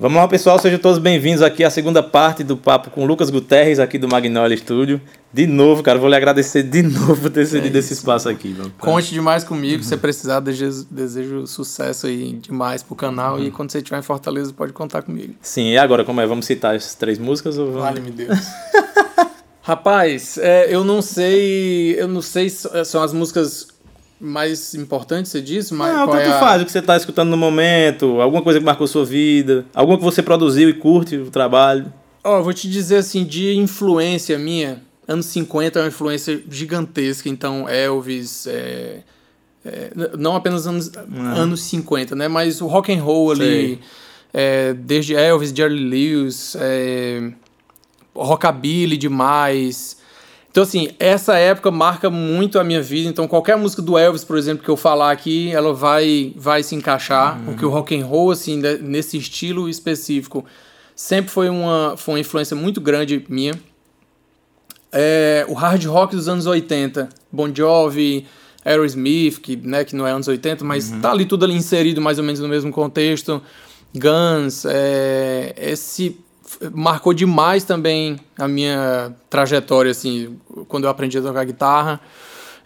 Vamos lá, pessoal, sejam todos bem-vindos aqui à segunda parte do papo com o Lucas Guterres, aqui do Magnolia Studio. De novo, cara, vou lhe agradecer de novo por ter cedido é esse espaço aqui. Conte demais comigo, uhum. se precisar, desejo, desejo sucesso aí demais pro canal uhum. e quando você estiver em Fortaleza pode contar comigo. Sim, e agora, como é? Vamos citar as três músicas? Ou vamos... Vale-me Deus. Rapaz, é, eu não sei, eu não sei se são as músicas mais importante, você disse? Mas não, tanto é a... faz o que você está escutando no momento, alguma coisa que marcou sua vida, alguma que você produziu e curte o trabalho. Ó, oh, vou te dizer assim, de influência minha, anos 50 é uma influência gigantesca, então Elvis, é, é, não apenas anos, anos 50, né? Mas o rock and roll ali, é, desde Elvis, Jerry Lewis, é, rockabilly demais, então, assim, essa época marca muito a minha vida. Então, qualquer música do Elvis, por exemplo, que eu falar aqui, ela vai, vai se encaixar. Uhum. Porque o rock and roll, assim, nesse estilo específico, sempre foi uma, foi uma influência muito grande minha. É, o hard rock dos anos 80, Bon Jovi, Aerosmith, que, né, que não é anos 80, mas uhum. tá ali tudo ali inserido mais ou menos no mesmo contexto. Guns, é, esse marcou demais também a minha trajetória, assim, quando eu aprendi a tocar guitarra.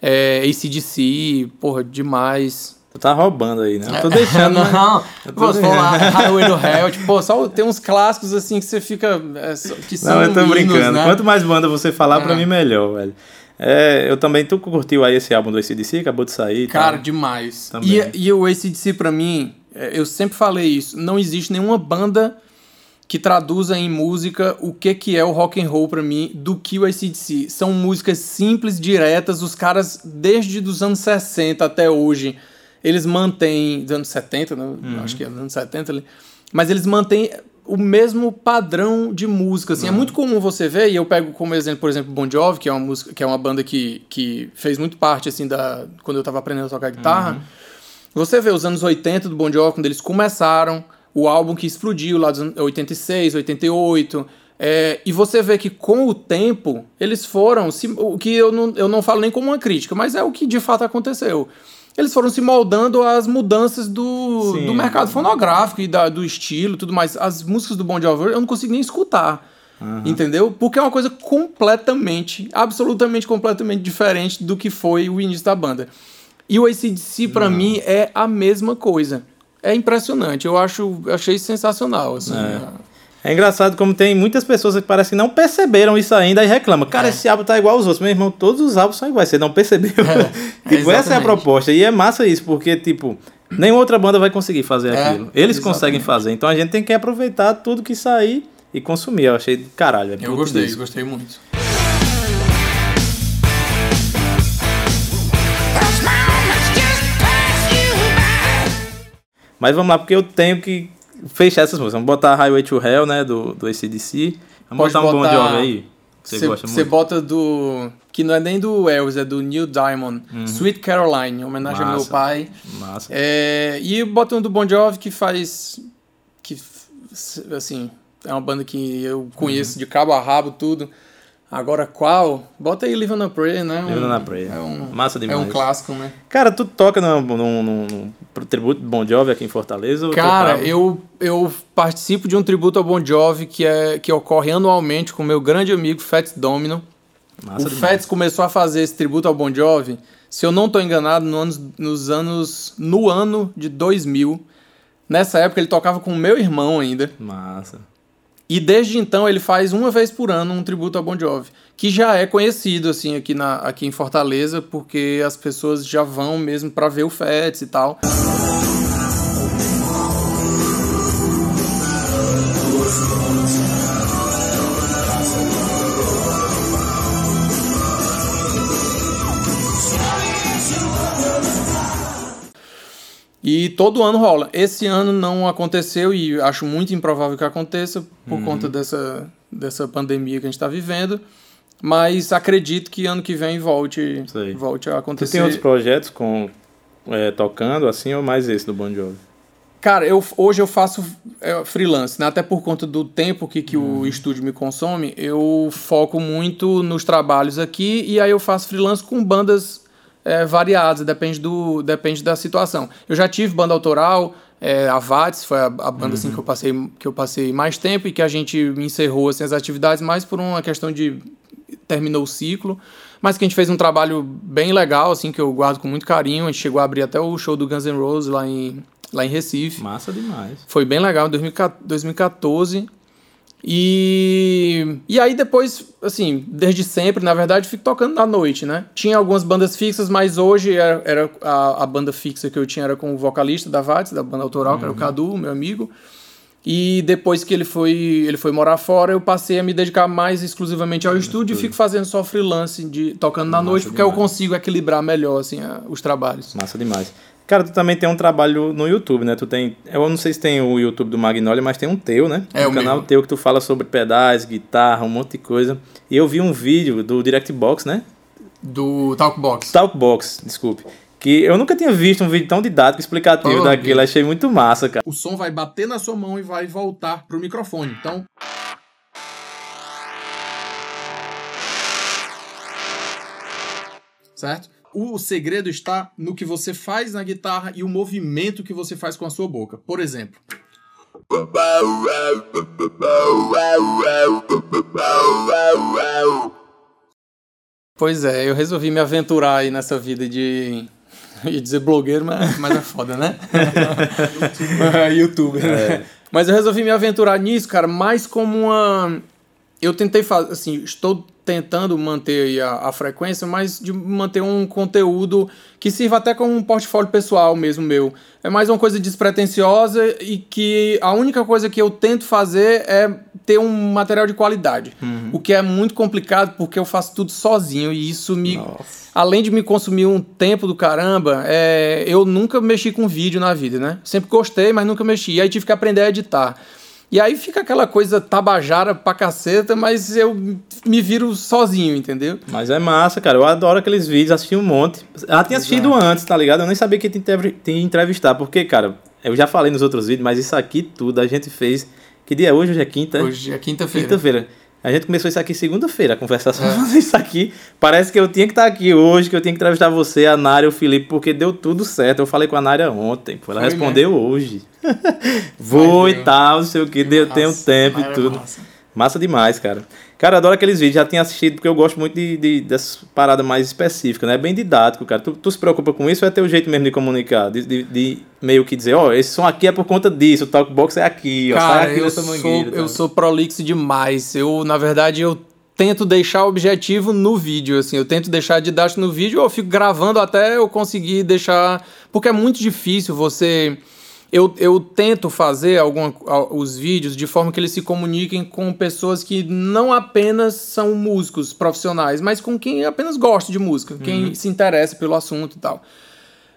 É, ACDC, porra, demais. Tu tá roubando aí, né? Eu tô deixando. Né? não, eu tô falar Highway to Hell, tipo, pô, só tem uns clássicos assim que você fica. É, que são não, eu tô hinos, brincando. Né? Quanto mais banda você falar, é. pra mim, melhor, velho. É, eu também, tu curtiu aí esse álbum do ACDC, acabou de sair. Cara, demais. E, e o ACDC, pra mim, é, eu sempre falei isso, não existe nenhuma banda que traduza em música o que, que é o rock and roll para mim do que o ACDC. São músicas simples, diretas, os caras desde os anos 60 até hoje, eles mantêm, dos anos 70, né? Uhum. acho que é dos anos 70 ali, mas eles mantêm o mesmo padrão de música, assim, é uhum. é muito comum você ver, e eu pego como exemplo, por exemplo, Bon Jovi, que é uma música, que é uma banda que, que fez muito parte, assim, da, quando eu tava aprendendo a tocar guitarra, uhum. você vê os anos 80 do Bon Jovi, quando eles começaram, o álbum que explodiu lá dos 86, 88. É, e você vê que com o tempo eles foram. Se, o que eu não, eu não falo nem como uma crítica, mas é o que de fato aconteceu. Eles foram se moldando às mudanças do, do mercado fonográfico e da, do estilo tudo mais. As músicas do Bon Jovi eu não consigo nem escutar. Uhum. Entendeu? Porque é uma coisa completamente, absolutamente, completamente diferente do que foi o início da banda. E o ACDC, para mim, é a mesma coisa é impressionante. Eu acho, achei sensacional. Assim, é. é. engraçado como tem muitas pessoas que parecem que não perceberam isso ainda e reclamam. Cara, é. esse álbum tá igual aos outros. Meu irmão, todos os álbuns são iguais. Você não percebeu? É, tipo, essa é a proposta. E é massa isso, porque, tipo, nenhuma outra banda vai conseguir fazer é, aquilo. Eles exatamente. conseguem fazer. Então a gente tem que aproveitar tudo que sair e consumir. Eu achei caralho. É Eu gostei, disso. gostei muito. Mas vamos lá, porque eu tenho que fechar essas músicas. Vamos botar Highway to Hell, né, do, do ACDC. Vamos Pode botar um Bon Jovi aí. Você bota do... Que não é nem do Elvis, é do Neil Diamond. Uhum. Sweet Caroline, em homenagem Massa. ao meu pai. Massa. É, e bota um do Bon Jovi que faz... Que, assim, é uma banda que eu conheço uhum. de cabo a rabo, tudo. Agora qual? Bota aí Live on a Prayer, né? Live on a Prayer. É um, Massa demais. É um clássico, né? Cara, tu toca no, no, no, no tributo do Bon Jovi aqui em Fortaleza? Cara, eu, eu participo de um tributo ao Bon Jovi que, é, que ocorre anualmente com meu grande amigo Fats Domino. Massa o demais. Fats começou a fazer esse tributo ao Bon Jovi, se eu não estou enganado, no anos, nos anos... No ano de 2000. Nessa época ele tocava com o meu irmão ainda. Massa. E desde então ele faz uma vez por ano um tributo a Bon Jovi, que já é conhecido assim aqui, na, aqui em Fortaleza, porque as pessoas já vão mesmo para ver o Fets e tal. E todo ano rola. Esse ano não aconteceu e acho muito improvável que aconteça por uhum. conta dessa, dessa pandemia que a gente está vivendo. Mas acredito que ano que vem volte, volte a acontecer. Você tem outros projetos com é, tocando assim ou mais esse do Bon Jovi? Cara, eu, hoje eu faço é, freelance, né? até por conta do tempo que, que uhum. o estúdio me consome, eu foco muito nos trabalhos aqui e aí eu faço freelance com bandas é, variadas, depende, do, depende da situação. Eu já tive banda autoral, é, a VATS, foi a, a banda uhum. assim, que, eu passei, que eu passei mais tempo e que a gente encerrou assim, as atividades mais por uma questão de terminou o ciclo, mas que a gente fez um trabalho bem legal, assim, que eu guardo com muito carinho. A gente chegou a abrir até o show do Guns N' Roses lá em, lá em Recife. Massa demais. Foi bem legal, em 2014. E, e aí depois, assim, desde sempre, na verdade, fico tocando na noite, né? Tinha algumas bandas fixas, mas hoje era, era a, a banda fixa que eu tinha era com o vocalista da VATS, da banda autoral, uhum. que era o uhum. Cadu, meu amigo. E depois que ele foi, ele foi morar fora, eu passei a me dedicar mais exclusivamente ao estúdio e fico fazendo só freelance, de, tocando na Massa noite, porque demais. eu consigo equilibrar melhor assim, a, os trabalhos. Massa demais. Cara, tu também tem um trabalho no YouTube, né? Tu tem. Eu não sei se tem o YouTube do Magnolia, mas tem um teu, né? É um o canal mesmo. teu que tu fala sobre pedais, guitarra, um monte de coisa. E eu vi um vídeo do Direct Box, né? Do Talkbox. Talkbox, desculpe. Que eu nunca tinha visto um vídeo tão didático, explicativo oh, daquilo. Achei muito massa, cara. O som vai bater na sua mão e vai voltar pro microfone. Então. Certo? O segredo está no que você faz na guitarra e o movimento que você faz com a sua boca. Por exemplo. Pois é, eu resolvi me aventurar aí nessa vida de. ia dizer blogueiro, mas, mas é foda, né? Youtuber. É. Mas eu resolvi me aventurar nisso, cara, mais como uma. Eu tentei fazer, assim, estou tentando manter a, a, frequência, mas de manter um conteúdo que sirva até como um portfólio pessoal mesmo meu. É mais uma coisa despretensiosa e que a única coisa que eu tento fazer é ter um material de qualidade. Uhum. O que é muito complicado porque eu faço tudo sozinho e isso me. Nossa. Além de me consumir um tempo do caramba, é, eu nunca mexi com vídeo na vida, né? Sempre gostei, mas nunca mexi. E aí tive que aprender a editar. E aí fica aquela coisa tabajara pra caceta, mas eu me viro sozinho, entendeu? Mas é massa, cara. Eu adoro aqueles vídeos, assisti um monte. Já tinha assistido Exato. antes, tá ligado? Eu nem sabia que tinha entrevistar, porque, cara, eu já falei nos outros vídeos, mas isso aqui tudo a gente fez. Que dia é hoje? Hoje é quinta? Hoje é quinta-feira. Quinta-feira. A gente começou isso aqui segunda-feira, a conversação é. isso aqui. Parece que eu tinha que estar aqui hoje, que eu tinha que entrevistar você, a Nária, o Felipe, porque deu tudo certo. Eu falei com a Nária ontem, ela Foi respondeu mesmo. hoje. Vou e tal, não sei o que, deu, tem um tempo e tudo. Massa. Massa demais, cara. Cara, adoro aqueles vídeos, já tinha assistido, porque eu gosto muito de, de, dessas paradas mais específicas, né? É bem didático, cara. Tu, tu se preocupa com isso ou é teu jeito mesmo de comunicar? De, de, de meio que dizer, ó, oh, esse som aqui é por conta disso, o talkbox é aqui, ó, cara, sai aqui eu sou, mangueira. Eu sou prolixo demais. Eu, na verdade, eu tento deixar o objetivo no vídeo, assim. Eu tento deixar didático no vídeo ou eu fico gravando até eu conseguir deixar... Porque é muito difícil você eu, eu tento fazer alguma, os vídeos de forma que eles se comuniquem com pessoas que não apenas são músicos profissionais, mas com quem apenas gosta de música, quem uhum. se interessa pelo assunto e tal.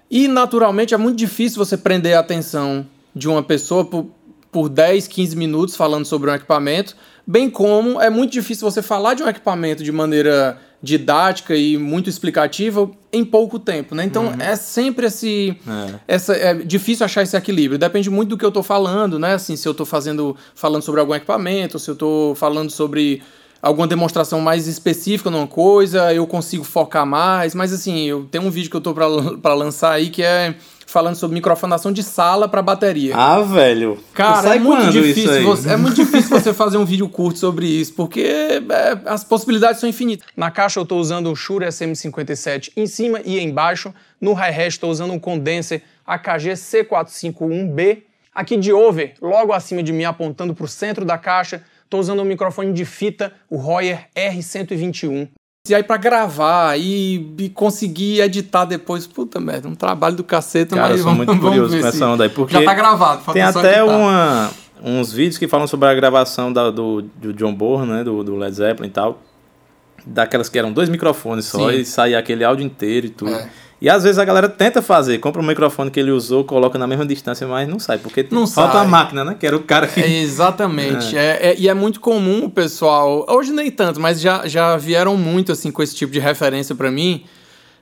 E, naturalmente, é muito difícil você prender a atenção de uma pessoa por, por 10, 15 minutos falando sobre um equipamento, bem como é muito difícil você falar de um equipamento de maneira didática e muito explicativa em pouco tempo, né? Então uhum. é sempre esse, é. essa é difícil achar esse equilíbrio. Depende muito do que eu estou falando, né? Assim, se eu estou fazendo falando sobre algum equipamento, se eu estou falando sobre alguma demonstração mais específica numa coisa, eu consigo focar mais. Mas assim, eu tenho um vídeo que eu estou para lançar aí que é falando sobre microfonação de sala para bateria. Ah, velho. Cara, é muito difícil. Você, é muito difícil você fazer um vídeo curto sobre isso, porque é, as possibilidades são infinitas. Na caixa eu estou usando um Shure SM57 em cima e embaixo. No hi-hat estou usando um condenser AKG C451B. Aqui de over, logo acima de mim, apontando para o centro da caixa, estou usando um microfone de fita, o Royer R121. E aí pra gravar e, e, conseguir editar depois, puta merda, um trabalho do caceta, Cara, mas eu sou muito curioso com essa onda aí, porque já tá gravado. Tem até uma, uns vídeos que falam sobre a gravação da, do, do John Bonham, né, do, do Led Zeppelin e tal, daquelas que eram dois microfones só Sim. e saía aquele áudio inteiro e tudo. É. E às vezes a galera tenta fazer, compra um microfone que ele usou, coloca na mesma distância, mas não sai, porque não falta sai. a máquina, né? Que era o cara que. É, exatamente. É. É, é, e é muito comum o pessoal. Hoje nem tanto, mas já, já vieram muito assim com esse tipo de referência para mim.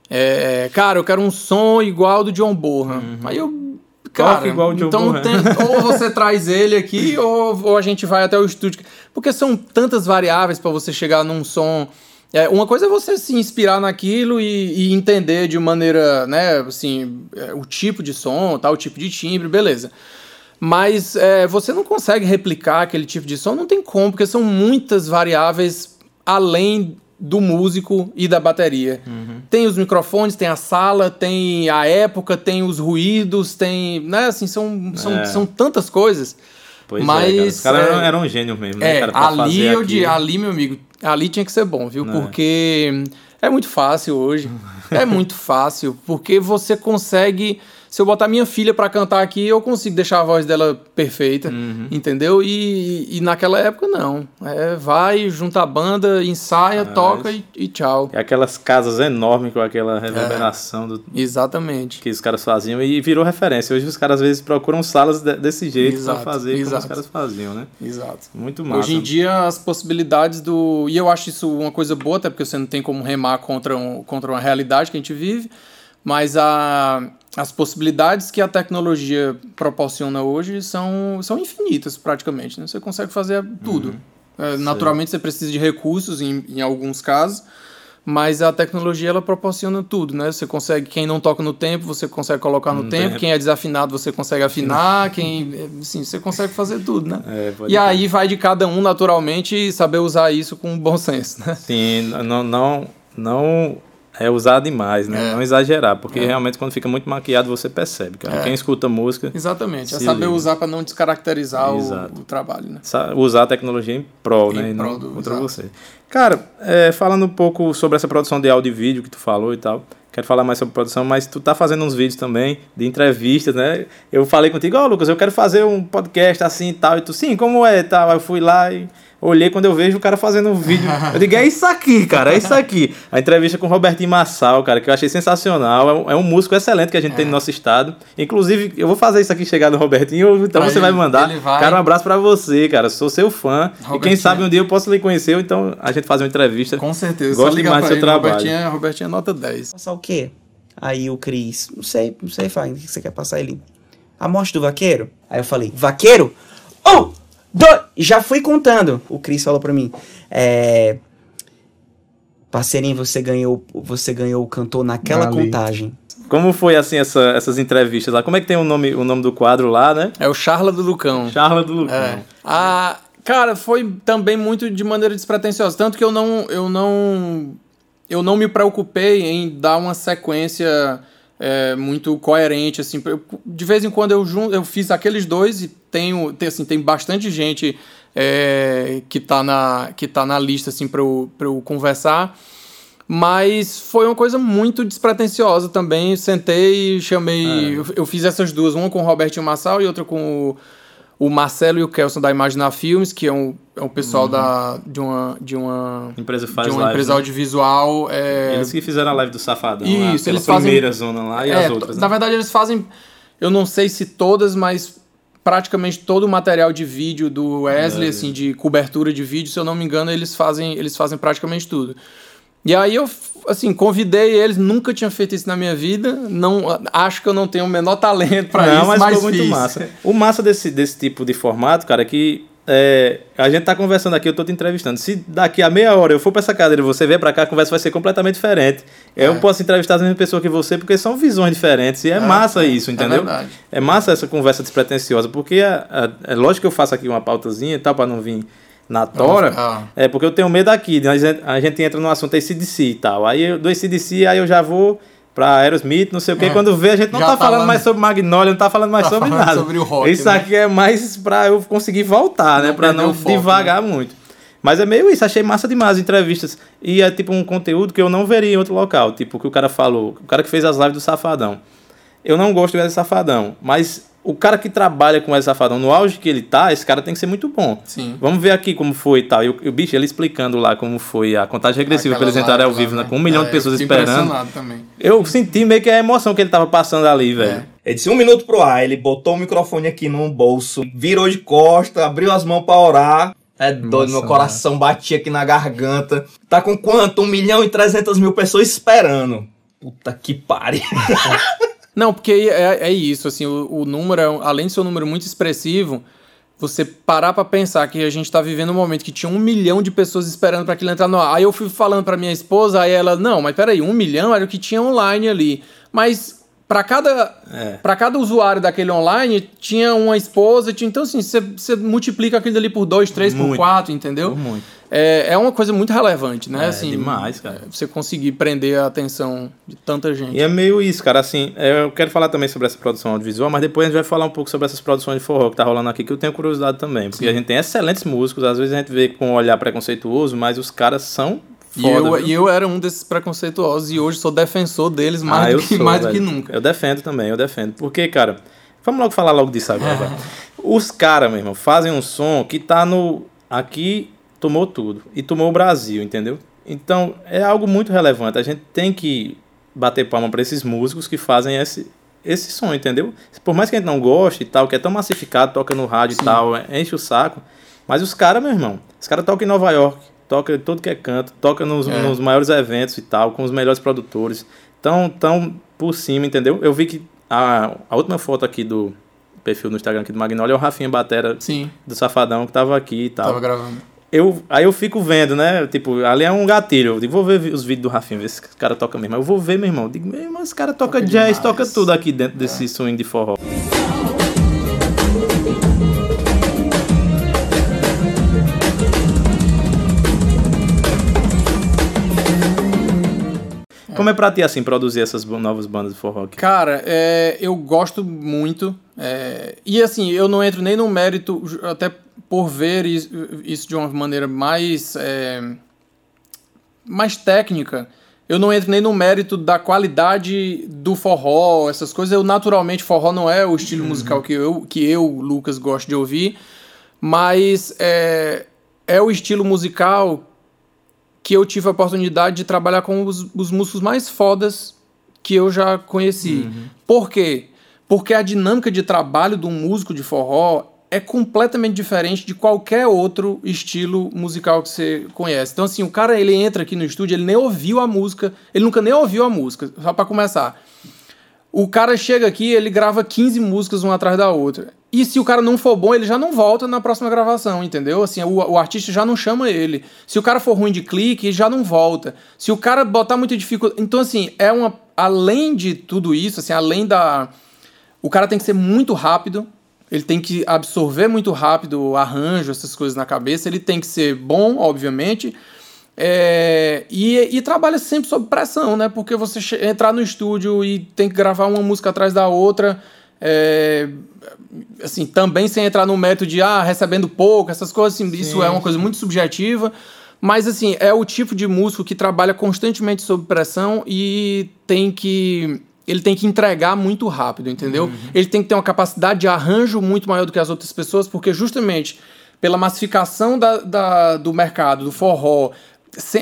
É, cara, eu quero um som igual do John Bonham. Uhum. Aí eu. Cara, igual o John então tem, ou você traz ele aqui, ou, ou a gente vai até o estúdio. Porque são tantas variáveis para você chegar num som É, uma coisa é você se inspirar naquilo e, e entender de maneira, né, assim, é, o tipo de som, tal, o tipo de timbre, beleza. Mas é, você não consegue replicar aquele tipo de som, não tem como, porque são muitas variáveis além do músico e da bateria. Uhum. Tem os microfones, tem a sala, tem a época, tem os ruídos, tem. Né, assim, são, são, é. são tantas coisas. Pois mas, é, cara. Os caras eram, eram um gênio mesmo, né, é, cara, ali, eu ali, meu amigo, ali tinha que ser bom, viu? É. Porque é muito fácil hoje. é muito fácil, porque você consegue se eu botar minha filha para cantar aqui, eu consigo deixar a voz dela perfeita, uhum. entendeu? E, e naquela época não. É, vai, junta a banda, ensaia, ah, toca e, e, tchau. É aquelas casas enormes com aquela reverberação é, do Exatamente. Que os caras faziam e virou referência. Hoje os caras às vezes procuram salas de, desse jeito para fazer exato. como os caras faziam, né? Exato. Muito massa. Hoje em dia as possibilidades do. E eu acho isso uma coisa boa, até porque você não tem como remar contra, um, contra uma realidade que a gente vive. Mas a, as possibilidades que a tecnologia proporciona hoje são, são infinitas, praticamente. Né? Você consegue fazer tudo. Uhum. É, naturalmente, você precisa de recursos em, em alguns casos, mas a tecnologia ela proporciona tudo, né? Você consegue, quem não toca no tempo, você consegue colocar no tempo, tempo, quem é desafinado, você consegue afinar, quem, assim, você consegue fazer tudo, né? É, e aí vai de cada um naturalmente saber usar isso com bom senso, né? Sim, não não não é usar demais, né? É. Não exagerar, porque é. realmente quando fica muito maquiado você percebe, cara. É. Quem escuta música. Exatamente, é saber liga. usar para não descaracterizar o, o, trabalho, né? Usar a tecnologia em prol, em né? Prol e não contra você. Cara, é, falando um pouco sobre essa produção de áudio e vídeo que tu falou e tal. Quero falar mais sobre produção, mas tu tá fazendo uns vídeos também de entrevistas, né? Eu falei contigo, ó, oh, Lucas, eu quero fazer um podcast assim e tal. E tu, sim, como é? Tal. Eu fui lá e olhei quando eu vejo o cara fazendo um vídeo. Eu digo, é isso aqui, cara, é isso aqui. A entrevista com o Robertinho Massal, cara, que eu achei sensacional. É um, é um músico excelente que a gente é. tem no nosso estado. Inclusive, eu vou fazer isso aqui chegar no Robertinho, então você vai mandar. Vai. Cara, um abraço para você, cara. Sou seu fã. E quem sabe um dia eu posso lhe conhecer, então a gente fazer uma entrevista. Com certeza. Gosto demais do seu trabalho. Robertinho, Robertinho é nota 10. Passar o quê? Aí o Cris, não sei, não sei, Fábio, o que você quer passar ele? A morte do vaqueiro? Aí eu falei, vaqueiro? Oh! Do... Já fui contando. O Cris falou pra mim. É... Parceirinho, você ganhou, você ganhou o cantor naquela Ali. contagem. Como foi assim essa, essas entrevistas lá? Como é que tem o nome, o nome do quadro lá, né? É o Charla do Lucão. Charla do Lucão. É. Ah, cara, foi também muito de maneira despretensiosa, tanto que eu não eu não eu não me preocupei em dar uma sequência é, muito coerente, assim. Eu, de vez em quando eu, eu fiz aqueles dois e tenho, tem, assim, tem bastante gente é, que, está na, que tá na lista, assim, para eu, eu conversar. Mas foi uma coisa muito despretensiosa também. Sentei e chamei. É. Eu, eu, fiz essas duas, uma com o Robertinho Massal e outra com o o Marcelo e o Kelson da Imaginar Filmes, que é um, é um pessoal uhum. da, de uma, de uma empresa, faz de uma empresa né? audiovisual. É... Eles que fizeram a live do Safadão. Isso, lá, eles fazem. primeira zona lá e é, as outras. Né? Na verdade, eles fazem. Eu não sei se todas, mas praticamente todo o material de vídeo do Wesley, é, assim, de cobertura de vídeo, se eu não me engano, eles fazem, eles fazem praticamente tudo. E aí eu, assim, convidei eles, nunca tinha feito isso na minha vida, não acho que eu não tenho o menor talento para isso, mas, mas ficou muito massa. O massa desse, desse tipo de formato, cara, é que é, a gente tá conversando aqui, eu tô te entrevistando. Se daqui a meia hora eu for para essa cadeira e você vier para cá, a conversa vai ser completamente diferente. É. Eu posso entrevistar a mesma pessoa que você, porque são visões diferentes. E é, é massa isso, entendeu? É, é, massa essa conversa despretensiosa, porque é, é, é lógico que eu faço aqui uma pautazinha e tal, para não vir na tora, ah. é porque eu tenho medo aqui, né? a, gente, a gente entra no assunto ACDC e tal. Aí do ACDC, aí eu já vou pra Aerosmith, não sei o que. É. Quando vê, a gente não tá, tá falando mais sobre Magnolia, não tá falando mais tá sobre falando nada. Sobre rock, isso né? aqui é mais pra eu conseguir voltar, né? não né? Pra não foco, devagar né? muito. Mas é meio isso, achei massa demais as entrevistas. E é tipo um conteúdo que eu não veria em outro local. Tipo, o que o cara falou, o cara que fez as lives do Safadão. Eu não gosto de Safadão, mas o cara que trabalha com esse safadão no auge que ele tá, esse cara tem que ser muito bom. Sim. Vamos ver aqui como foi e tal. E o, o bicho, ele explicando lá como foi a contagem regressiva para eles entrarem ao vivo, né? com um milhão é, de pessoas esperando. Também. Eu senti meio que a emoção que ele tava passando ali, velho. É. Ele disse um minuto pro ar, ele botou o microfone aqui no bolso, virou de costa, abriu as mãos para orar. É doido, Nossa, meu coração né? batia aqui na garganta. Tá com quanto? Um milhão e trezentas mil pessoas esperando. Puta que pare. Não, porque é, é isso, assim, o, o número, é além de ser um número muito expressivo, você parar pra pensar que a gente tá vivendo um momento que tinha um milhão de pessoas esperando para aquilo entrar no ar. Aí eu fui falando pra minha esposa, aí ela, não, mas peraí, um milhão era o que tinha online ali. Mas para cada, é. Pra cada usuário daquele online tinha uma esposa, tinha, então assim, você multiplica aquilo ali por dois, três, muito. por quatro, entendeu? Muito. É, é uma coisa muito relevante, né? É, assim, demais, cara. É, você conseguir prender a atenção de tanta gente. E é meio isso, cara. Assim, é, eu quero falar também sobre essa produção audiovisual, mas depois a gente vai falar um pouco sobre essas produções de forró que tá rolando aqui, que eu tenho curiosidade também. Porque Sim. a gente tem excelentes músicos, às vezes a gente vê com um olhar preconceituoso, mas os caras são Foda, e, eu, e eu era um desses preconceituosos e hoje sou defensor deles mais, ah, do, que, sou, mais do que nunca. Eu defendo também, eu defendo. Porque, cara, vamos logo falar logo disso agora. Os caras, meu irmão, fazem um som que tá no. Aqui tomou tudo. E tomou o Brasil, entendeu? Então é algo muito relevante. A gente tem que bater palma para esses músicos que fazem esse, esse som, entendeu? Por mais que a gente não goste e tal, que é tão massificado, toca no rádio Sim. e tal, enche o saco. Mas os caras, meu irmão, os caras tocam em Nova York, toca todo que é canto, toca nos, é. nos maiores eventos e tal, com os melhores produtores. Tão, tão por cima, entendeu? Eu vi que a, a última foto aqui do perfil no Instagram aqui do Magnolia é o Rafinha Batera Sim. do Safadão que tava aqui e tal. Tava gravando. Eu, aí eu fico vendo, né? Tipo, ali é um gatilho. Eu digo, vou ver os vídeos do Rafinha, ver se esse cara toca mesmo. Eu vou ver, meu irmão. Eu digo, meu irmão, esse cara toca, toca jazz, demais. toca tudo aqui dentro desse é. swing de forró. Como é pra ti, assim, produzir essas novas bandas de forró? Cara, é, eu gosto muito. É, e assim, eu não entro nem no mérito, até por ver isso de uma maneira mais, é, mais técnica. Eu não entro nem no mérito da qualidade do forró, essas coisas. Eu, naturalmente, forró não é o estilo uhum. musical que eu, que eu, Lucas, gosto de ouvir. Mas é, é o estilo musical que eu tive a oportunidade de trabalhar com os, os músicos mais fodas que eu já conheci. Uhum. Por quê? Porque a dinâmica de trabalho de um músico de forró é completamente diferente de qualquer outro estilo musical que você conhece. Então, assim, o cara ele entra aqui no estúdio, ele nem ouviu a música, ele nunca nem ouviu a música, só para começar. O cara chega aqui, ele grava 15 músicas uma atrás da outra. E se o cara não for bom, ele já não volta na próxima gravação, entendeu? Assim, o, o artista já não chama ele. Se o cara for ruim de clique, já não volta. Se o cara botar muita dificuldade. Então, assim, é uma. Além de tudo isso, assim, além da. O cara tem que ser muito rápido. Ele tem que absorver muito rápido o arranjo, essas coisas na cabeça. Ele tem que ser bom, obviamente. É, e, e, trabalha sempre sob pressão, né? Porque você entrar no estúdio e tem que gravar uma música atrás da outra. É, assim, também sem entrar no método de ah, recebendo pouco, essas coisas, assim, isso é uma coisa muito subjetiva. Mas assim, é o tipo de músico que trabalha constantemente sob pressão e tem que. Ele tem que entregar muito rápido, entendeu? Uhum. Ele tem que ter uma capacidade de arranjo muito maior do que as outras pessoas, porque justamente pela massificação da, da do mercado, do forró,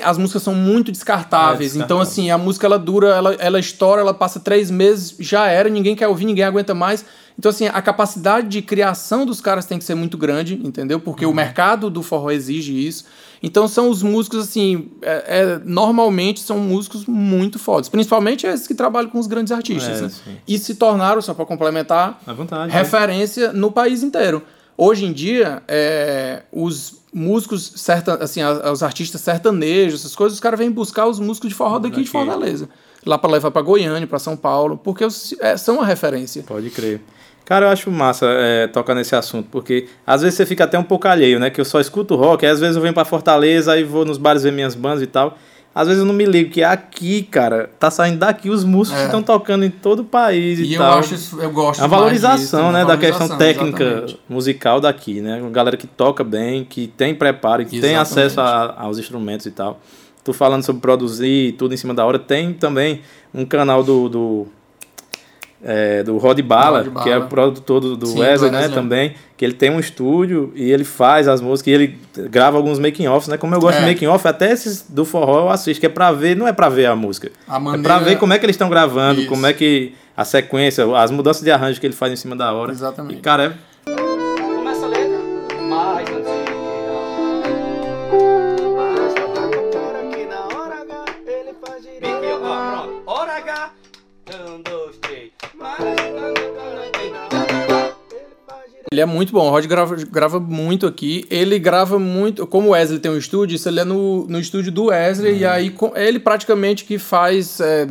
as músicas são muito descartáveis. É, então, assim, a música ela dura, ela, ela estoura, ela passa três meses, já era, ninguém quer ouvir, ninguém aguenta mais. Então, assim, a capacidade de criação dos caras tem que ser muito grande, entendeu? Porque uhum. o mercado do forró exige isso. Então, são os músicos, assim, é, é, normalmente são músicos muito fodas. Principalmente esses que trabalham com os grandes artistas. É, né? E se tornaram, só para complementar, vontade, referência no país inteiro. Hoje em dia, é, os músicos, certa, assim, os artistas sertanejos, essas coisas, os caras vêm buscar os músicos de forró daqui, de Fortaleza. Lá para levar para Goiânia, para São Paulo, porque é, são a referência. Pode crer. Cara, eu acho massa é, tocar nesse assunto, porque às vezes você fica até um pouco alheio, né? Que eu só escuto rock, aí às vezes eu venho para Fortaleza, aí vou nos bares ver minhas bandas e tal. Às vezes eu não me ligo que aqui, cara, tá saindo daqui os músicos é. estão tocando em todo o país e, e tal. eu acho isso, eu gosto A valorização, disso, né, da questão técnica exatamente. musical daqui, né? Galera que toca bem, que tem preparo, que exatamente. tem acesso a, aos instrumentos e tal. Tu falando sobre produzir tudo em cima da hora, tem também um canal do, do é, do Rod Bala, Rod que é o produtor do, do Sim, Wesley, né, também, que ele tem um estúdio e ele faz as músicas e ele grava alguns making-offs, né, como eu gosto é. de making-off, até esses do forró eu assisto, que é pra ver, não é pra ver a música, a maneira... é pra ver como é que eles estão gravando, Isso. como é que a sequência, as mudanças de arranjo que ele faz em cima da hora. Exatamente. E, cara, é Ele é muito bom, o Rod grava, grava muito aqui. Ele grava muito. Como o Wesley tem um estúdio, isso ele é no, no estúdio do Wesley, uhum. e aí ele praticamente que faz. É,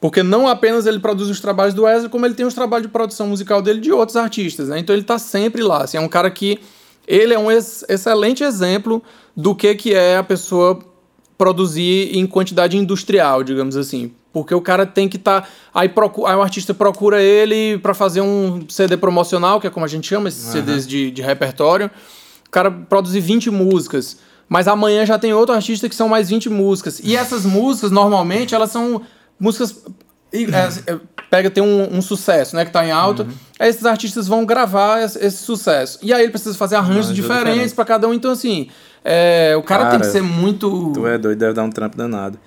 porque não apenas ele produz os trabalhos do Wesley, como ele tem os trabalhos de produção musical dele de outros artistas, né? Então ele tá sempre lá. Assim, é um cara que. Ele é um ex excelente exemplo do que, que é a pessoa produzir em quantidade industrial, digamos assim. Porque o cara tem que estar. Tá, aí, procu... aí o artista procura ele para fazer um CD promocional, que é como a gente chama, esses uhum. CDs de, de repertório. O cara produzir 20 músicas. Mas amanhã já tem outro artista que são mais 20 músicas. E essas músicas, normalmente, elas são músicas. É, é, pega, tem um, um, sucesso, né, que tá em alta. Uhum. Aí esses artistas vão gravar esse, esse, sucesso. E aí ele precisa fazer arranjos diferentes para cada um. Então, assim, é, o cara, cara, tem que ser muito. Tu é doido, deve dar um trampo danado.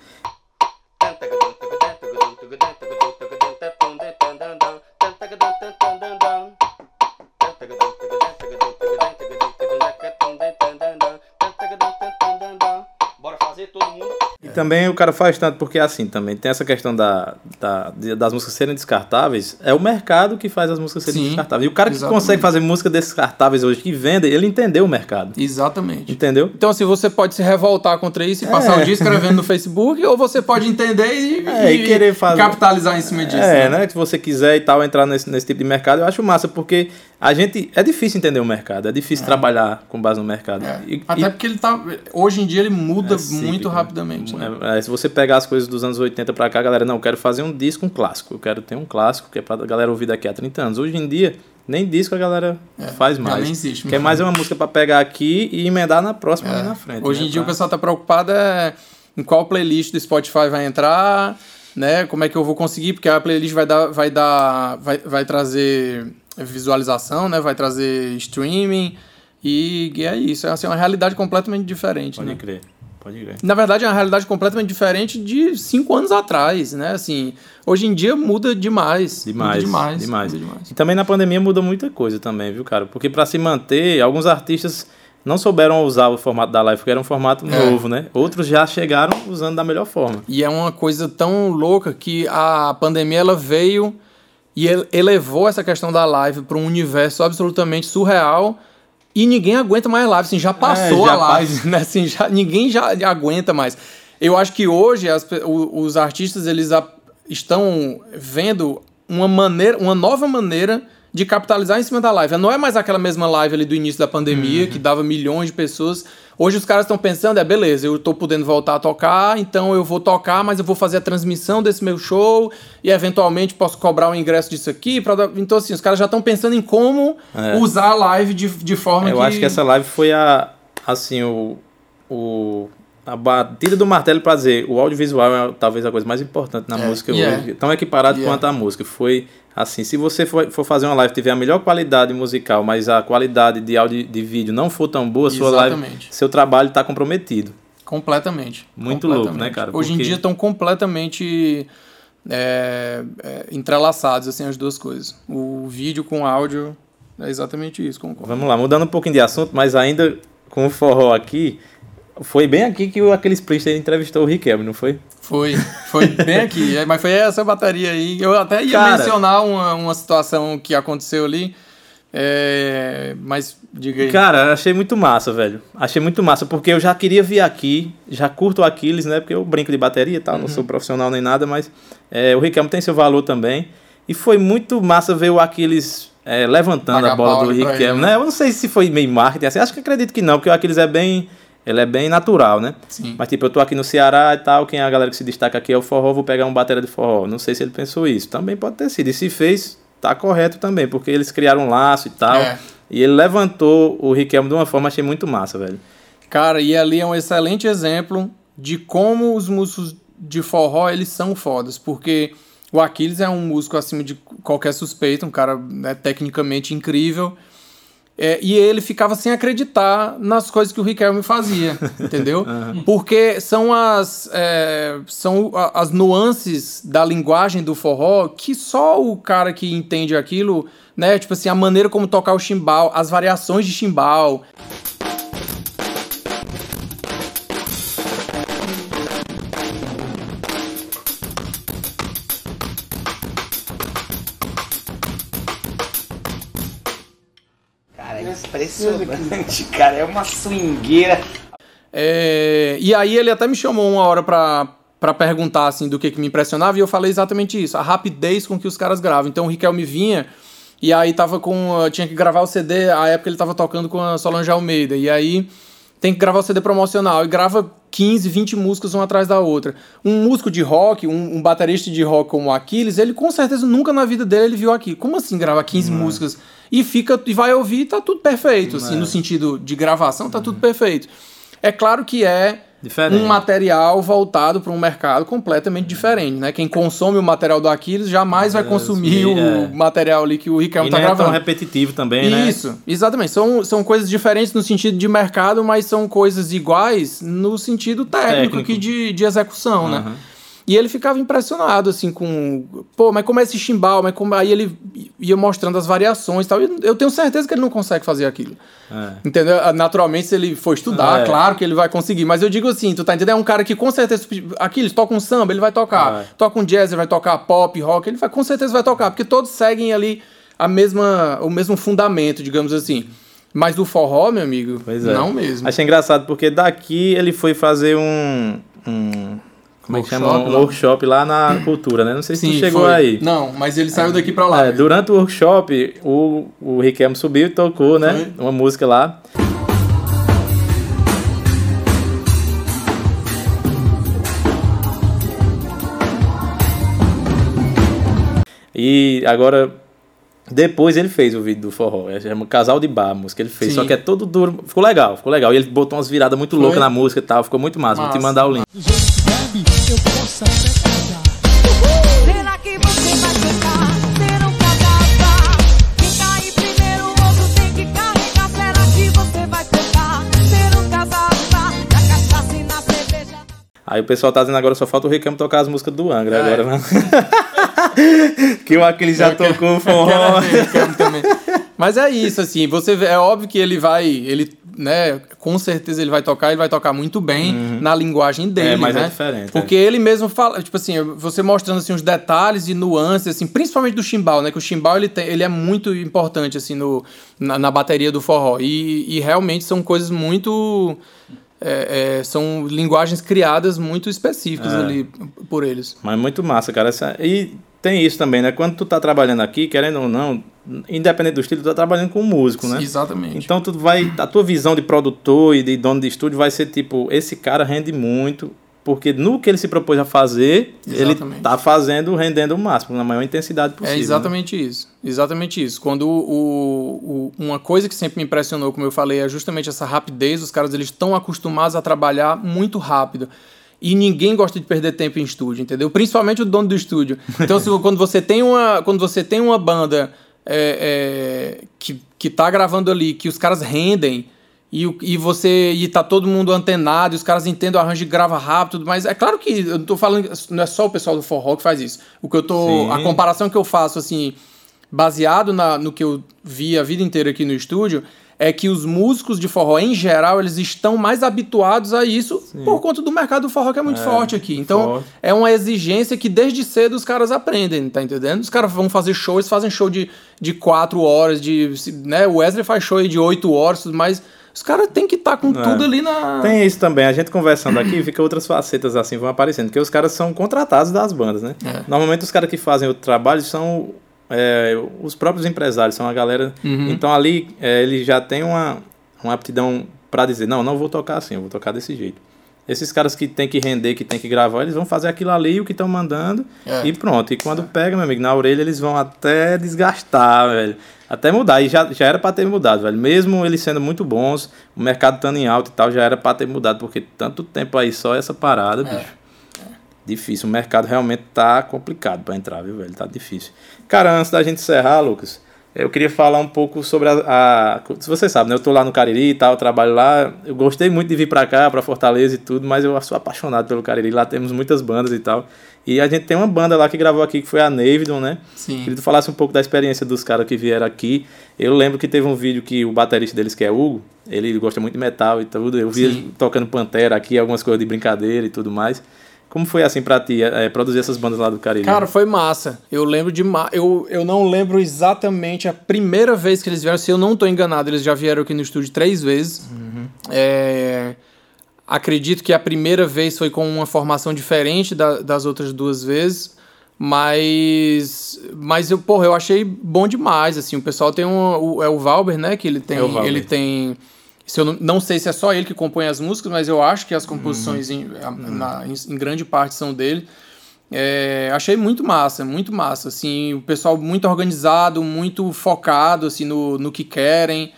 Também o cara faz tanto, porque assim, também tem essa questão da, da, das músicas serem descartáveis, é o mercado que faz as músicas serem Sim, descartáveis. E o cara que exatamente. consegue fazer música descartáveis hoje, que vende, ele entendeu o mercado. Exatamente. Entendeu? Então, assim, você pode se revoltar contra isso e é. passar o dia escrevendo no Facebook, ou você pode entender e, é, e, e querer fazer... capitalizar em cima disso. É, né? né? Se você quiser e tal, entrar nesse, nesse tipo de mercado, eu acho massa, porque a gente. É difícil entender o mercado, é difícil é. trabalhar com base no mercado. É. E, Até e, porque ele tá. Hoje em dia ele muda é muito né? rapidamente. Né? É, se você pegar as coisas dos anos 80 pra cá, galera, não, eu quero fazer um disco, um clássico. Eu quero ter um clássico que é pra galera ouvir daqui a 30 anos. Hoje em dia, nem disco a galera é, faz mais. nem existe. Quer mais é uma música para pegar aqui e emendar na próxima é. na frente. Hoje né, em dia pra... o pessoal tá preocupado é em qual playlist do Spotify vai entrar, né? Como é que eu vou conseguir, porque a playlist vai dar. vai dar. vai, vai trazer visualização, né? Vai trazer streaming e, e é isso. É assim, uma realidade completamente diferente. Pode né? crer. Pode crer. Na verdade, é uma realidade completamente diferente de cinco anos atrás, né? Assim, hoje em dia muda demais. Demais. Muda demais, demais. Muda demais. E também na pandemia mudou muita coisa também, viu, cara? Porque para se manter, alguns artistas não souberam usar o formato da live, porque era um formato é. novo, né? Outros já chegaram usando da melhor forma. E é uma coisa tão louca que a pandemia ela veio e ele elevou essa questão da live para um universo absolutamente surreal e ninguém aguenta mais live, assim, já é, passou é, já a live, né? Assim, já, ninguém já aguenta mais. Eu acho que hoje as, os artistas eles a, estão vendo uma maneira, uma nova maneira de capitalizar em cima da live. Não é mais aquela mesma live ali do início da pandemia, uhum. que dava milhões de pessoas. Hoje os caras estão pensando, é beleza, eu tô podendo voltar a tocar, então eu vou tocar, mas eu vou fazer a transmissão desse meu show e eventualmente posso cobrar o um ingresso disso aqui. Pra... Então, assim, os caras já estão pensando em como é. usar a live de, de forma eu que... Eu acho que essa live foi a, assim, o, o a batida do martelo para dizer o audiovisual é talvez a coisa mais importante na é, música yeah. hoje, tão equiparado yeah. quanto a música. Foi assim, se você for, for fazer uma live tiver a melhor qualidade musical, mas a qualidade de áudio de vídeo não for tão boa, sua live, seu trabalho está comprometido. Completamente. Muito completamente. louco, né, cara? Hoje Porque... em dia estão completamente é, é, entrelaçados assim as duas coisas. O vídeo com o áudio é exatamente isso. Concordo. Vamos lá, mudando um pouquinho de assunto, mas ainda com o forró aqui, foi bem aqui que aquele Springsteen entrevistou o Riquelme, não foi? Foi, foi bem aqui. É, mas foi essa bateria aí. Eu até ia Cara, mencionar uma, uma situação que aconteceu ali. É, mas diga aí. Cara, achei muito massa, velho. Achei muito massa, porque eu já queria vir aqui, já curto o Aquiles, né? Porque eu brinco de bateria e tal, uhum. não sou profissional nem nada, mas é, o Riquelme tem seu valor também. E foi muito massa ver o Aquiles é, levantando Paga a bola do Riquelme, né? né? Eu não sei se foi meio marketing assim, acho que acredito que não, porque o Aquiles é bem ele é bem natural, né? Sim. Mas tipo, eu tô aqui no Ceará e tal, quem é a galera que se destaca aqui é o forró, vou pegar um batera de forró. Não sei se ele pensou isso. Também pode ter sido. E se fez, tá correto também, porque eles criaram um laço e tal. É. E ele levantou o Riquelme de uma forma, achei muito massa, velho. Cara, e ali é um excelente exemplo de como os músicos de forró, eles são fodas, porque o Aquiles é um músico acima de qualquer suspeito, um cara né, tecnicamente incrível, é, e ele ficava sem acreditar nas coisas que o Riquelme fazia, entendeu? Uhum. Porque são as, é, são as nuances da linguagem do forró que só o cara que entende aquilo, né? Tipo assim, a maneira como tocar o chimbal, as variações de chimbal. Impressionante, cara. É uma swingueira. É, e aí ele até me chamou uma hora pra, pra perguntar assim do que, que me impressionava e eu falei exatamente isso, a rapidez com que os caras gravam. Então o Riquelme vinha e aí tava com. Tinha que gravar o CD, a época ele tava tocando com a Solange Almeida. E aí tem que gravar o CD promocional e grava 15, 20 músicas uma atrás da outra. Um músico de rock, um, um baterista de rock como o Aquiles, ele com certeza nunca na vida dele ele viu aqui. Como assim gravar 15 hum. músicas? E fica e vai ouvir e tá tudo perfeito, assim, é. no sentido de gravação, tá hum. tudo perfeito. É claro que é Diferente. um material voltado para um mercado completamente diferente, né? Quem consome o material do Aquiles jamais vai consumir o é. material ali que o Ricardo está gravando. é tão repetitivo também, né? Isso, exatamente. São, são coisas diferentes no sentido de mercado, mas são coisas iguais no sentido técnico, técnico. de, de execução, uhum. né? E ele ficava impressionado, assim, com. Pô, mas como é esse chimbal? Mas como... Aí ele ia mostrando as variações e tal. E eu tenho certeza que ele não consegue fazer aquilo. É. Entendeu? Ah, naturalmente, se ele for estudar, é. claro que ele vai conseguir. Mas eu digo assim, tu tá entendendo? É um cara que com certeza. Aqui, eles tocam um samba, ele vai tocar. É. Toca um jazz, ele vai tocar pop, rock, ele vai, com certeza vai tocar. Porque todos seguem ali a mesma, o mesmo fundamento, digamos assim. Mas do forró, meu amigo, pois é. não mesmo. Achei engraçado, porque daqui ele foi fazer um. um como é que chama? Um workshop lá na cultura, né? Não sei se Sim, tu chegou foi. aí. Não, mas ele saiu daqui pra lá. É, durante o workshop, o, o Riquelme subiu e tocou, né? Foi. Uma música lá. E agora, depois ele fez o vídeo do forró. É um casal de bar, a música ele fez. Sim. Só que é todo duro. Ficou legal, ficou legal. E ele botou umas viradas muito loucas na música e tal. Ficou muito massa. massa. Vou te mandar o link Será que você vai tocar? Ser um? Quem cair primeiro, o outro tem que carregar. Será que você vai tocar? Ser um cadastro? Da cachaça e na cerveja. Aí o pessoal tá dizendo agora só falta o Ricamo tocar as músicas do Angra é. agora, né? que o Aquiles já tocou o forró. Mas é isso, assim, você vê, é óbvio que ele vai, ele né, com certeza ele vai tocar, ele vai tocar muito bem uhum. na linguagem dele, é, mas é né? É diferente. Porque é. ele mesmo fala, tipo assim, você mostrando assim os detalhes e nuances assim, principalmente do chimbal, né, que o chimbal ele tem, ele é muito importante assim no na, na bateria do forró e, e realmente são coisas muito é, é, são linguagens criadas muito específicas é. ali por eles. Mas muito massa, cara. Essa, e tem isso também, né? Quando tu tá trabalhando aqui, querendo ou não, independente do estilo, tu tá trabalhando com um músico, né? Exatamente. Então tu vai. A tua visão de produtor e de dono de estúdio vai ser tipo, esse cara rende muito, porque no que ele se propôs a fazer, exatamente. ele tá fazendo, rendendo o máximo, na maior intensidade possível. É exatamente né? isso. Exatamente isso. Quando o, o, uma coisa que sempre me impressionou, como eu falei, é justamente essa rapidez, os caras eles estão acostumados a trabalhar muito rápido. E ninguém gosta de perder tempo em estúdio, entendeu? Principalmente o dono do estúdio. Então, se, quando, você tem uma, quando você tem uma banda é, é, que, que tá gravando ali, que os caras rendem, e, e você e tá todo mundo antenado, e os caras entendem o arranjo e grava rápido, mas é claro que eu não tô falando, não é só o pessoal do forró que faz isso. O que eu tô. Sim. A comparação que eu faço, assim, baseado na, no que eu vi a vida inteira aqui no estúdio, é que os músicos de forró, em geral, eles estão mais habituados a isso Sim. por conta do mercado do forró que é muito é, forte aqui. Então, forte. é uma exigência que desde cedo os caras aprendem, tá entendendo? Os caras vão fazer show, eles fazem show de, de quatro horas, de. Né? O Wesley faz show de oito horas, mas. Os caras têm que estar tá com é. tudo ali na. Tem isso também. A gente conversando aqui, fica outras facetas assim vão aparecendo. Porque os caras são contratados das bandas, né? É. Normalmente os caras que fazem o trabalho são é, os próprios empresários, são a galera. Uhum. Então ali é, ele já tem uma, uma aptidão para dizer: não, não vou tocar assim, eu vou tocar desse jeito. Esses caras que tem que render, que tem que gravar, eles vão fazer aquilo ali, o que estão mandando, é. e pronto. E quando é. pega, meu amigo, na orelha, eles vão até desgastar, velho. Até mudar. E já, já era para ter mudado, velho. Mesmo eles sendo muito bons, o mercado estando em alta e tal, já era para ter mudado, porque tanto tempo aí só essa parada, é. bicho. Difícil. O mercado realmente tá complicado para entrar, viu, velho? Tá difícil. Cara, antes da gente encerrar, Lucas, eu queria falar um pouco sobre a. se você sabe, né? Eu tô lá no Cariri e tal, trabalho lá. Eu gostei muito de vir para cá, para Fortaleza e tudo, mas eu sou apaixonado pelo Cariri. Lá temos muitas bandas e tal. E a gente tem uma banda lá que gravou aqui, que foi a Navidon, né? Sim. Queria que tu falasse um pouco da experiência dos caras que vieram aqui. Eu lembro que teve um vídeo que o baterista deles, que é Hugo, ele gosta muito de metal e tudo. Eu vi Sim. ele tocando Pantera aqui, algumas coisas de brincadeira e tudo mais. Como foi assim pra ti é, produzir essas bandas lá do Caribe? Cara, foi massa. Eu lembro de. Ma... Eu, eu não lembro exatamente a primeira vez que eles vieram. Se eu não tô enganado, eles já vieram aqui no estúdio três vezes. Uhum. É... Acredito que a primeira vez foi com uma formação diferente da, das outras duas vezes. Mas. Mas eu, porra, eu achei bom demais. Assim, o pessoal tem um. O, é o Valber, né? Que ele tem. É ele tem se eu não, não, sei se é só ele que compõe as músicas, mas eu acho que as composições uhum. em, na, em, em, grande parte são dele. É, achei muito massa, muito massa. Assim, o pessoal muito organizado, muito focado assim, no, no que querem.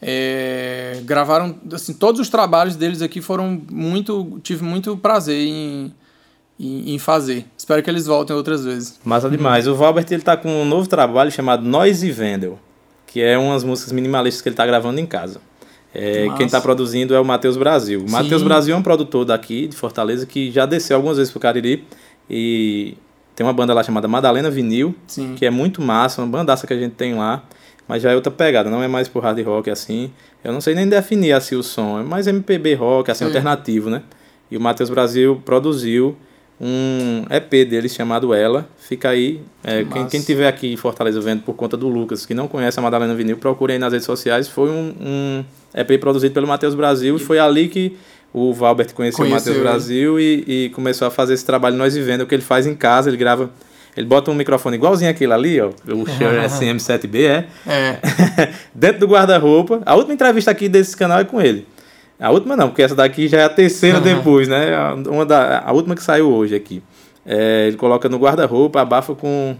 É, gravaram assim, todos os trabalhos deles aqui foram muito. Tive muito prazer em, em, em fazer. Espero que eles voltem outras vezes. Massa demais. O Valbert ele tá com um novo trabalho chamado Noise Vendel, que é umas músicas minimalistas que ele tá gravando em casa. É, quem está produzindo é o Matheus Brasil. O Matheus Brasil é um produtor daqui de Fortaleza que já desceu algumas vezes pro Cariri e tem uma banda lá chamada Madalena Vinil, Sim. que é muito massa, uma bandaça que a gente tem lá, mas já é outra pegada, não é mais por hard rock assim. Eu não sei nem definir assim o som, é mais MPB rock, assim, é. alternativo, né? E o Matheus Brasil produziu um EP dele chamado Ela. Fica aí. É, quem, quem tiver aqui em Fortaleza vendo por conta do Lucas, que não conhece a Madalena Vinil, procure aí nas redes sociais. Foi um, um EP produzido pelo Matheus Brasil e foi ali que o Valbert conheceu, conheceu o Matheus Brasil e, e, começou a fazer esse trabalho Nós Vivendo, o que ele faz em casa, ele grava. Ele bota um microfone igualzinho aquele ali, ó, o Shure SM7B, é? É. Dentro do guarda-roupa. A última entrevista aqui desse canal é com ele. A última não, porque essa daqui já é a terceira depois, né? Uma da, a última que saiu hoje aqui. É, ele coloca no guarda-roupa, abafa com,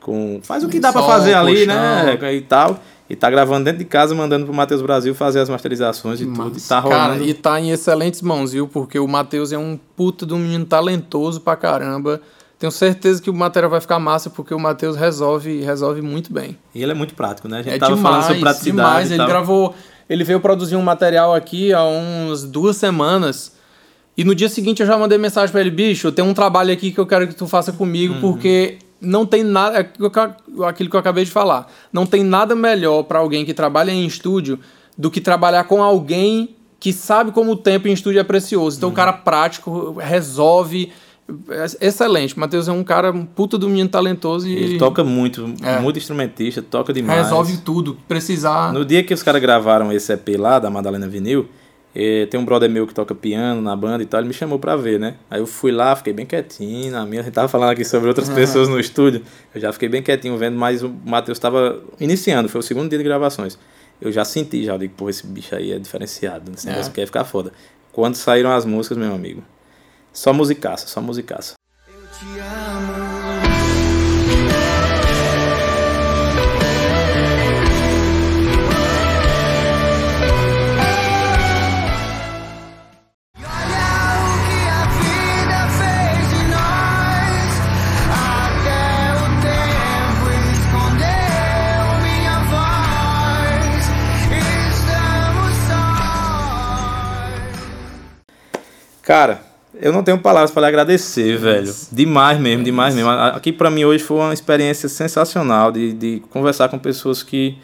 com. Faz o que dá para fazer ali, né? E tal. E tá gravando dentro de casa, mandando pro Matheus Brasil fazer as masterizações e Mas, tudo. E tá rolando. Cara, e tá em excelentes mãos, viu? Porque o Matheus é um puta de um menino talentoso pra caramba. Tenho certeza que o material vai ficar massa, porque o Matheus resolve, resolve muito bem. E ele é muito prático, né? A gente é tava demais, falando sobre praticidade. Demais. Ele gravou ele veio produzir um material aqui há uns duas semanas. E no dia seguinte eu já mandei mensagem para ele, bicho, tenho um trabalho aqui que eu quero que tu faça comigo, uhum. porque não tem nada. É aquilo que eu acabei de falar. Não tem nada melhor para alguém que trabalha em estúdio do que trabalhar com alguém que sabe como o tempo em estúdio é precioso. Então, uhum. o cara prático resolve excelente. Matheus é um cara um puta do menino talentoso e. Ele toca muito, é. muito instrumentista, toca demais. Resolve tudo, precisar. No dia que os caras gravaram esse EP lá, da Madalena Vinil, eh, tem um brother meu que toca piano na banda e tal, ele me chamou pra ver, né? Aí eu fui lá, fiquei bem quietinho, na minha, a gente tava falando aqui sobre outras pessoas no estúdio, eu já fiquei bem quietinho vendo, mas o Matheus tava iniciando, foi o segundo dia de gravações. Eu já senti, já, eu digo, pô, esse bicho aí é diferenciado, esse negócio é. quer ficar foda. Quando saíram as músicas, meu amigo, só musicaça, só musicaça. Eu te amo. Cara, eu não tenho palavras para lhe agradecer, velho. Demais mesmo, demais mesmo. Aqui para mim hoje foi uma experiência sensacional de, de conversar com pessoas que,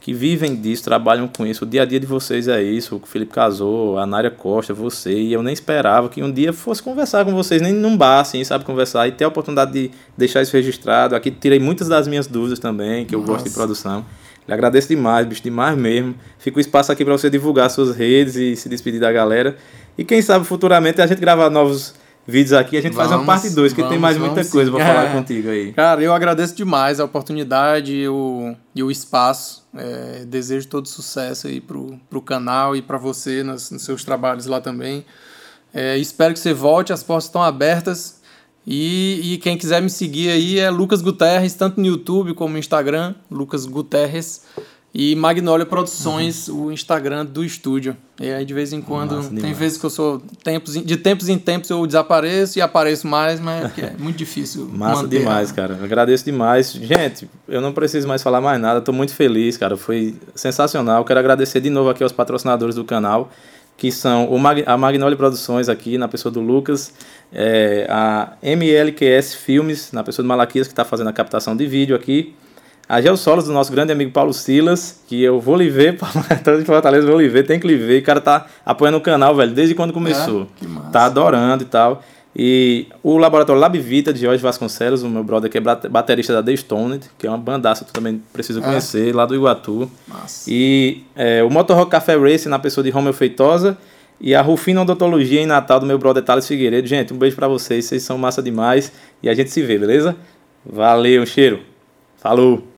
que vivem disso, trabalham com isso. O dia a dia de vocês é isso. O Felipe casou, a Nária Costa, você. E eu nem esperava que um dia fosse conversar com vocês, nem num bar, assim, sabe? Conversar e ter a oportunidade de deixar isso registrado. Aqui tirei muitas das minhas dúvidas também, que eu Nossa. gosto de produção. Lhe agradeço demais, bicho, demais mesmo. Fica o espaço aqui para você divulgar suas redes e se despedir da galera. E quem sabe futuramente a gente gravar novos vídeos aqui, a gente vamos, faz uma parte 2, que vamos, tem mais muita coisa para falar contigo aí. Cara, eu agradeço demais a oportunidade e o, e o espaço. É, desejo todo sucesso aí pro, pro canal e para você nos, nos, seus trabalhos lá também. É, espero que você volte, as portas estão abertas. E, e quem quiser me seguir aí é Lucas Guterres, tanto no YouTube como no Instagram, Lucas Guterres. E Magnolia Produções, uhum. o Instagram do estúdio. E aí de vez em quando, Nossa, tem vezes que eu sou tempos de tempos em tempos eu desapareço e apareço mais, mas é, é muito difícil. Massa manter. demais, cara. agradeço demais. Gente, eu não preciso mais falar mais nada, tô muito feliz, cara. Foi sensacional. Quero agradecer de novo aqui aos patrocinadores do canal, que são o Mag a Magnolia Produções aqui, na pessoa do Lucas, é, a MLQS Filmes, na pessoa do Malaquias, que está fazendo a captação de vídeo aqui a Geossolos do nosso grande amigo Paulo Silas, que eu vou lhe ver, tanto de Fortaleza, vou lhe ver, tem que lhe ver. O cara tá apoiando o canal, velho, desde quando começou. É, tá adorando e tal. E o laboratório Lab Vita de Jorge Vasconcelos, o meu brother que é baterista da The Stoned, que é uma bandaça que tu também precisa é. conhecer, é. lá do Iguatu. Nossa. E é, o Motorrock Café Race na pessoa de Romeu Feitosa. E a Rufina Odontologia em Natal do meu brother Thales Figueiredo. Gente, um beijo para vocês, vocês são massa demais. E a gente se vê, beleza? Valeu, cheiro. Falou!